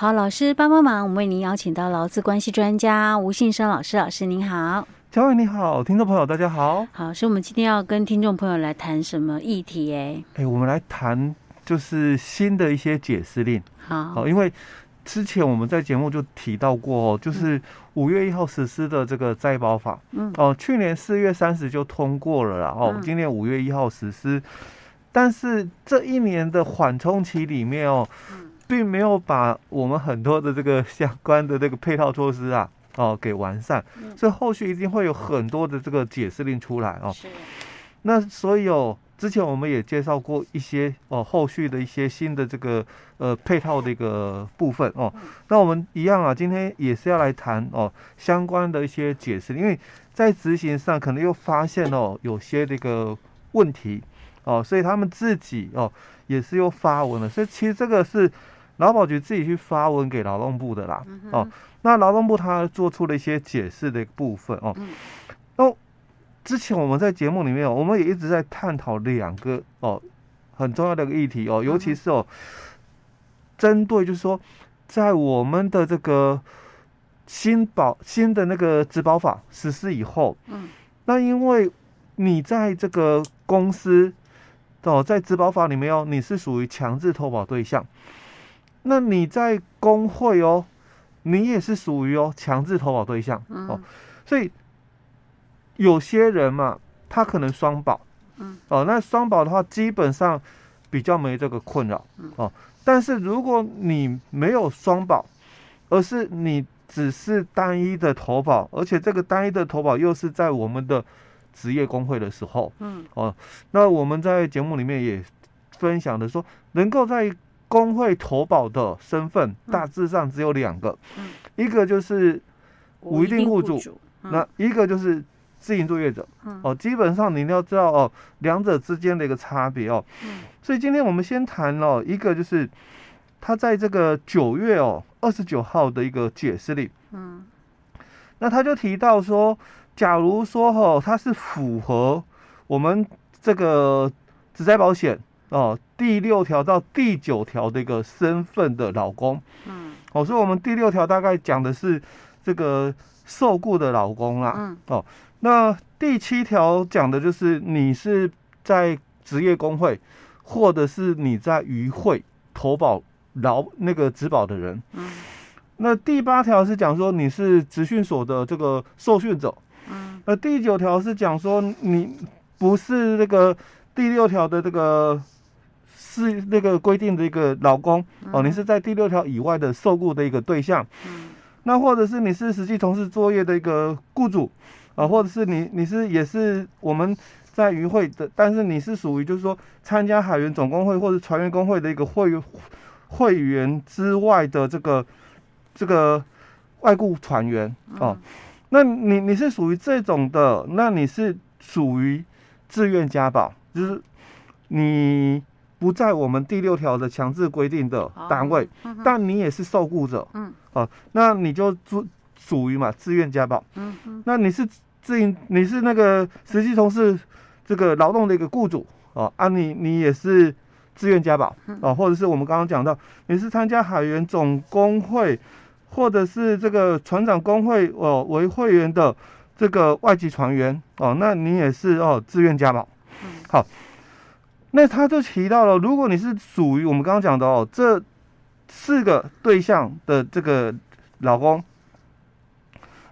好，老师帮帮忙，我们为您邀请到劳资关系专家吴信生老师，老师您好。嘉伟你好，听众朋友大家好。好，所以我们今天要跟听众朋友来谈什么议题？哎，哎，我们来谈就是新的一些解释令。好，好，因为之前我们在节目就提到过，就是五月一号实施的这个再保法。嗯。哦，去年四月三十就通过了啦。哦，今年五月一号实施，但是这一年的缓冲期里面哦。并没有把我们很多的这个相关的这个配套措施啊，哦，给完善，所以后续一定会有很多的这个解释令出来哦。是。那所以哦，之前我们也介绍过一些哦，后续的一些新的这个呃配套的一个部分哦。那我们一样啊，今天也是要来谈哦相关的一些解释，因为在执行上可能又发现哦有些这个问题哦，所以他们自己哦也是又发文了，所以其实这个是。劳保局自己去发文给劳动部的啦，嗯、哦，那劳动部他做出了一些解释的部分哦。嗯、哦，之前我们在节目里面，我们也一直在探讨两个哦很重要的一个议题哦，尤其是哦，针对就是说，在我们的这个新保新的那个职保法实施以后，嗯，那因为你在这个公司哦，在职保法里面哦，你是属于强制投保对象。那你在工会哦，你也是属于哦强制投保对象哦，所以有些人嘛，他可能双保，嗯。哦，那双保的话，基本上比较没这个困扰哦。但是如果你没有双保，而是你只是单一的投保，而且这个单一的投保又是在我们的职业工会的时候，嗯，哦，那我们在节目里面也分享的说，能够在工会投保的身份大致上只有两个，嗯、一个就是无一定雇主，那一个就是自营作业者。嗯、哦，基本上你要知道哦，两者之间的一个差别哦。嗯、所以今天我们先谈哦，一个就是他在这个九月哦二十九号的一个解释里，嗯，那他就提到说，假如说哦，他是符合我们这个职灾保险。哦，第六条到第九条的一个身份的老公，嗯，哦，所以我们第六条大概讲的是这个受雇的老公啦，嗯，哦，那第七条讲的就是你是在职业工会或者是你在渔会投保劳那个职保的人，嗯，那第八条是讲说你是职训所的这个受训者，嗯，那第九条是讲说你不是那个第六条的这个。是那个规定的一个劳工哦，你是在第六条以外的受雇的一个对象，嗯，那或者是你是实际从事作业的一个雇主啊，或者是你你是也是我们在渔会的，但是你是属于就是说参加海员总工会或者船员工会的一个会会员之外的这个这个外雇船员哦，那你你是属于这种的，那你是属于自愿加保，就是你。不在我们第六条的强制规定的单位，哦、但你也是受雇者，嗯，好、啊，那你就属属于嘛自愿加保，嗯嗯，那你是自营，你是那个实际从事这个劳动的一个雇主，哦，啊你你也是自愿加保，哦、啊，或者是我们刚刚讲到你是参加海员总工会或者是这个船长工会哦为会员的这个外籍船员，哦，那你也是哦自愿加保，嗯，好。那他就提到了，如果你是属于我们刚刚讲的哦，这四个对象的这个老公，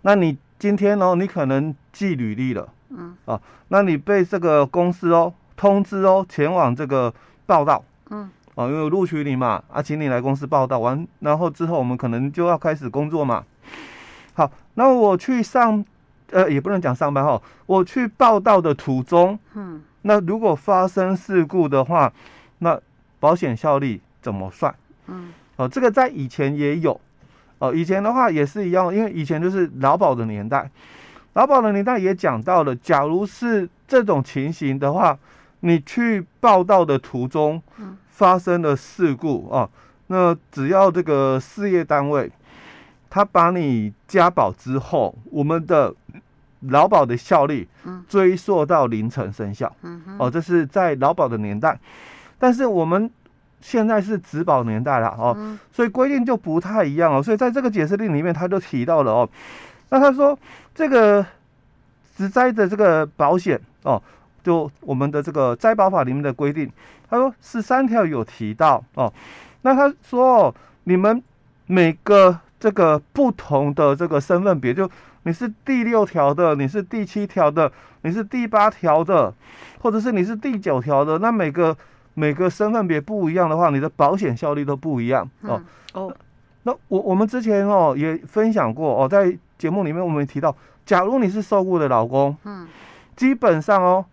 那你今天哦，你可能寄履历了，嗯，啊，那你被这个公司哦通知哦前往这个报道，嗯，啊，因为录取你嘛，啊，请你来公司报道完，然后之后我们可能就要开始工作嘛。好，那我去上，呃，也不能讲上班哈，我去报道的途中，嗯。那如果发生事故的话，那保险效力怎么算？嗯，哦，这个在以前也有，哦，以前的话也是一样，因为以前就是劳保的年代，劳保的年代也讲到了，假如是这种情形的话，你去报道的途中发生了事故啊，那只要这个事业单位他把你加保之后，我们的。劳保的效力追溯到凌晨生效，哦，这是在劳保的年代。但是我们现在是植保年代了哦，嗯、所以规定就不太一样哦。所以在这个解释令里面，他就提到了哦，那他说这个职灾的这个保险哦，就我们的这个灾保法里面的规定，他说十三条有提到哦，那他说、哦、你们每个这个不同的这个身份别，就你是第六条的，你是第七条的，你是第八条的，或者是你是第九条的，那每个。每个身份别不一样的话，你的保险效力都不一样哦。哦，那我我们之前哦也分享过哦，在节目里面我们提到，假如你是受雇的老公，嗯，基本上哦，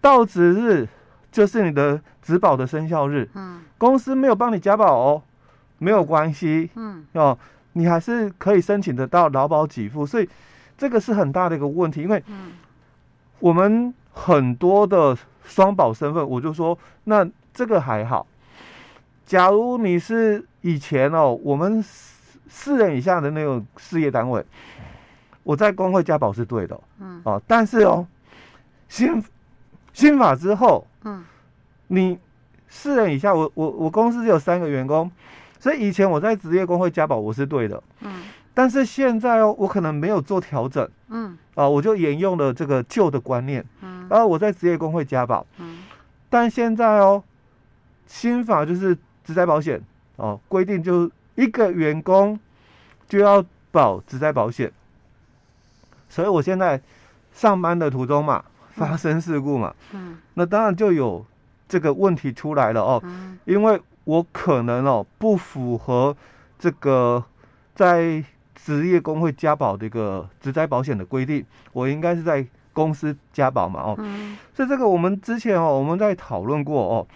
到职日就是你的职保的生效日，嗯，公司没有帮你加保哦，没有关系，嗯，哦，你还是可以申请得到劳保给付，所以这个是很大的一个问题，因为，我们很多的。双保身份，我就说那这个还好。假如你是以前哦，我们四人以下的那种事业单位，我在工会加保是对的，嗯，哦，但是哦，新新法之后，嗯，你四人以下，我我我公司只有三个员工，所以以前我在职业工会加保我是对的，嗯。但是现在哦，我可能没有做调整，嗯，啊，我就沿用了这个旧的观念，嗯，然后我在职业工会加保，嗯，但现在哦，新法就是职灾保险。哦，规定就一个员工就要保职灾保险，所以我现在上班的途中嘛，发生事故嘛，嗯，那当然就有这个问题出来了哦，嗯，因为我可能哦不符合这个在职业工会加保的一个职灾保险的规定，我应该是在公司加保嘛？哦，嗯、所以这个我们之前哦，我们在讨论过哦。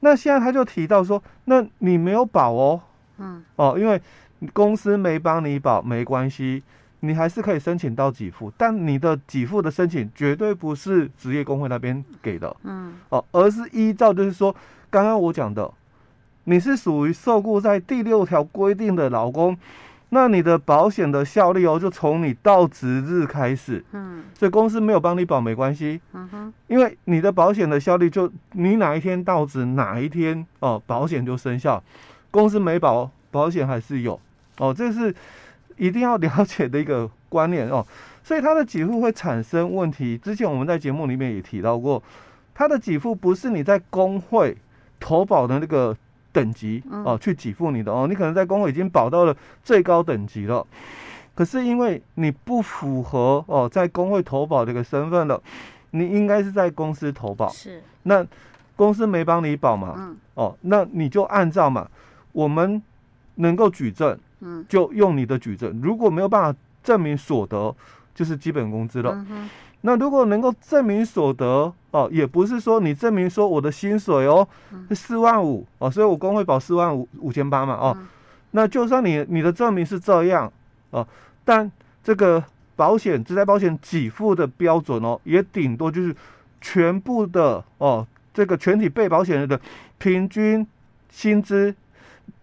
那现在他就提到说，那你没有保哦，嗯，哦，因为公司没帮你保没关系，你还是可以申请到给付，但你的给付的申请绝对不是职业工会那边给的，嗯，哦，而是依照就是说刚刚我讲的，你是属于受雇在第六条规定的劳工。那你的保险的效力哦，就从你到职日开始，嗯，所以公司没有帮你保没关系，嗯哼，因为你的保险的效力就你哪一天到职哪一天哦，保险就生效，公司没保保险还是有哦，这是一定要了解的一个观念哦，所以它的给付会产生问题。之前我们在节目里面也提到过，它的给付不是你在工会投保的那个。等级哦，去给付你的哦，你可能在工会已经保到了最高等级了，可是因为你不符合哦，在工会投保这个身份了，你应该是在公司投保，是。那公司没帮你保嘛，嗯，哦，那你就按照嘛，我们能够举证，嗯，就用你的举证，如果没有办法证明所得，就是基本工资了。那如果能够证明所得哦，也不是说你证明说我的薪水哦是四万五哦，所以我工会保四万五五千八嘛哦，那就算你你的证明是这样哦，但这个保险职灾保险给付的标准哦，也顶多就是全部的哦，这个全体被保险人的平均薪资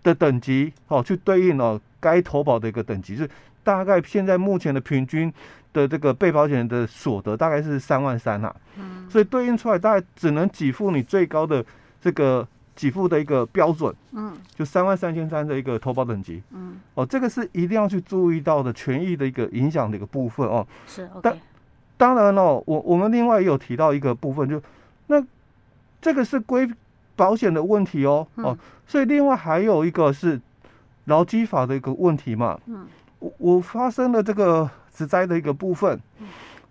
的等级哦，去对应哦该投保的一个等级，是大概现在目前的平均。的这个被保险人的所得大概是三万三呐，嗯，所以对应出来大概只能给付你最高的这个给付的一个标准，嗯，就三万三千三的一个投保等级，嗯，哦，这个是一定要去注意到的权益的一个影响的一个部分哦，是但当然哦，我我们另外也有提到一个部分，就那这个是归保险的问题哦，嗯、哦，所以另外还有一个是劳基法的一个问题嘛，嗯，我我发生了这个。职灾的一个部分，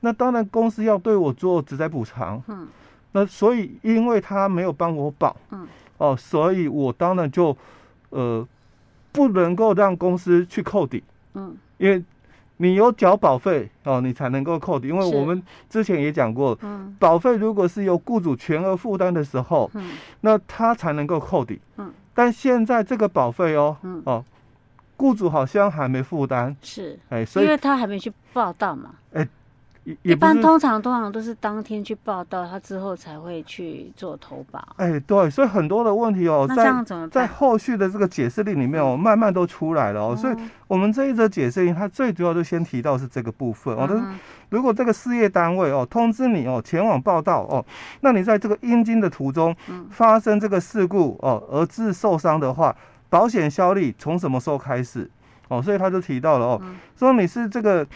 那当然公司要对我做职灾补偿，嗯，那所以因为他没有帮我保，嗯，哦，所以我当然就呃不能够让公司去扣抵，嗯，因为你有缴保费哦，你才能够扣抵，因为我们之前也讲过，嗯，保费如果是由雇主全额负担的时候，嗯，那他才能够扣抵，嗯，但现在这个保费哦，嗯，哦。雇主好像还没负担，是，哎，所以因为他还没去报到嘛，哎，一般通常通常都是当天去报到，他之后才会去做投保。哎，对，所以很多的问题哦，在在后续的这个解释令里面哦，慢慢都出来了哦。所以我们这一则解释令，它最主要就先提到是这个部分哦。嗯、如果这个事业单位哦通知你哦前往报道哦，那你在这个应经的途中发生这个事故哦而致受伤的话，保险效力从什么时候开始？哦，所以他就提到了哦，说你是这个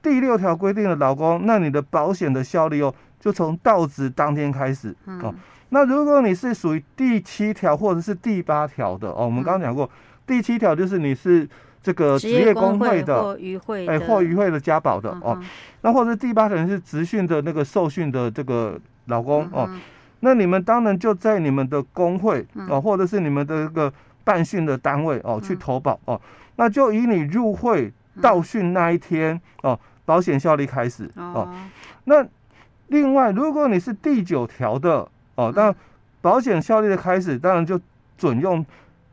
第六条规定的劳工，那你的保险的效力哦，就从到职当天开始。哦。那如果你是属于第七条或者是第八条的哦，我们刚刚讲过，第七条就是你是这个职业工会的，哎，或渔会的加保的哦。那或者第八条是职训的那个受训的这个劳工哦，那你们当然就在你们的工会哦，或者是你们的这个办训的单位哦去投保哦。那就以你入会到训那一天、嗯、哦，保险效力开始哦，哦。那另外，如果你是第九条的哦，那保险效力的开始，当然就准用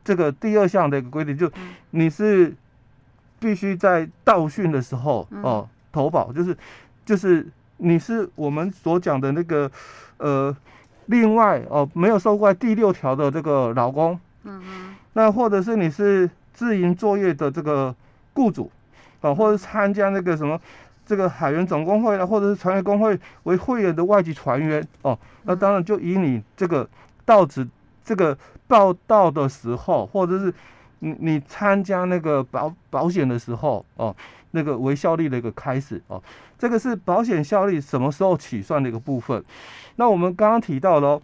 这个第二项的一个规定，就你是必须在到训的时候哦投保，就是就是你是我们所讲的那个呃，另外哦没有受过第六条的这个劳工，嗯嗯，那或者是你是。自营作业的这个雇主，啊，或者参加那个什么这个海员总工会啊，或者是船员工会为会员的外籍船员哦，那当然就以你这个到职这个报到的时候，或者是你你参加那个保保险的时候哦，那个为效力的一个开始哦，这个是保险效力什么时候起算的一个部分。那我们刚刚提到了，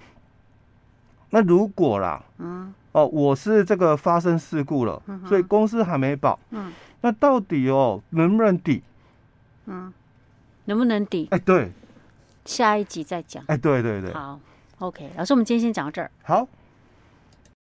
那如果啦，嗯。哦，我是这个发生事故了，嗯、所以公司还没保。嗯，那到底哦能不能抵？嗯，能不能抵？哎，对，下一集再讲。哎，对对对。好，OK，老师，我们今天先讲到这儿。好。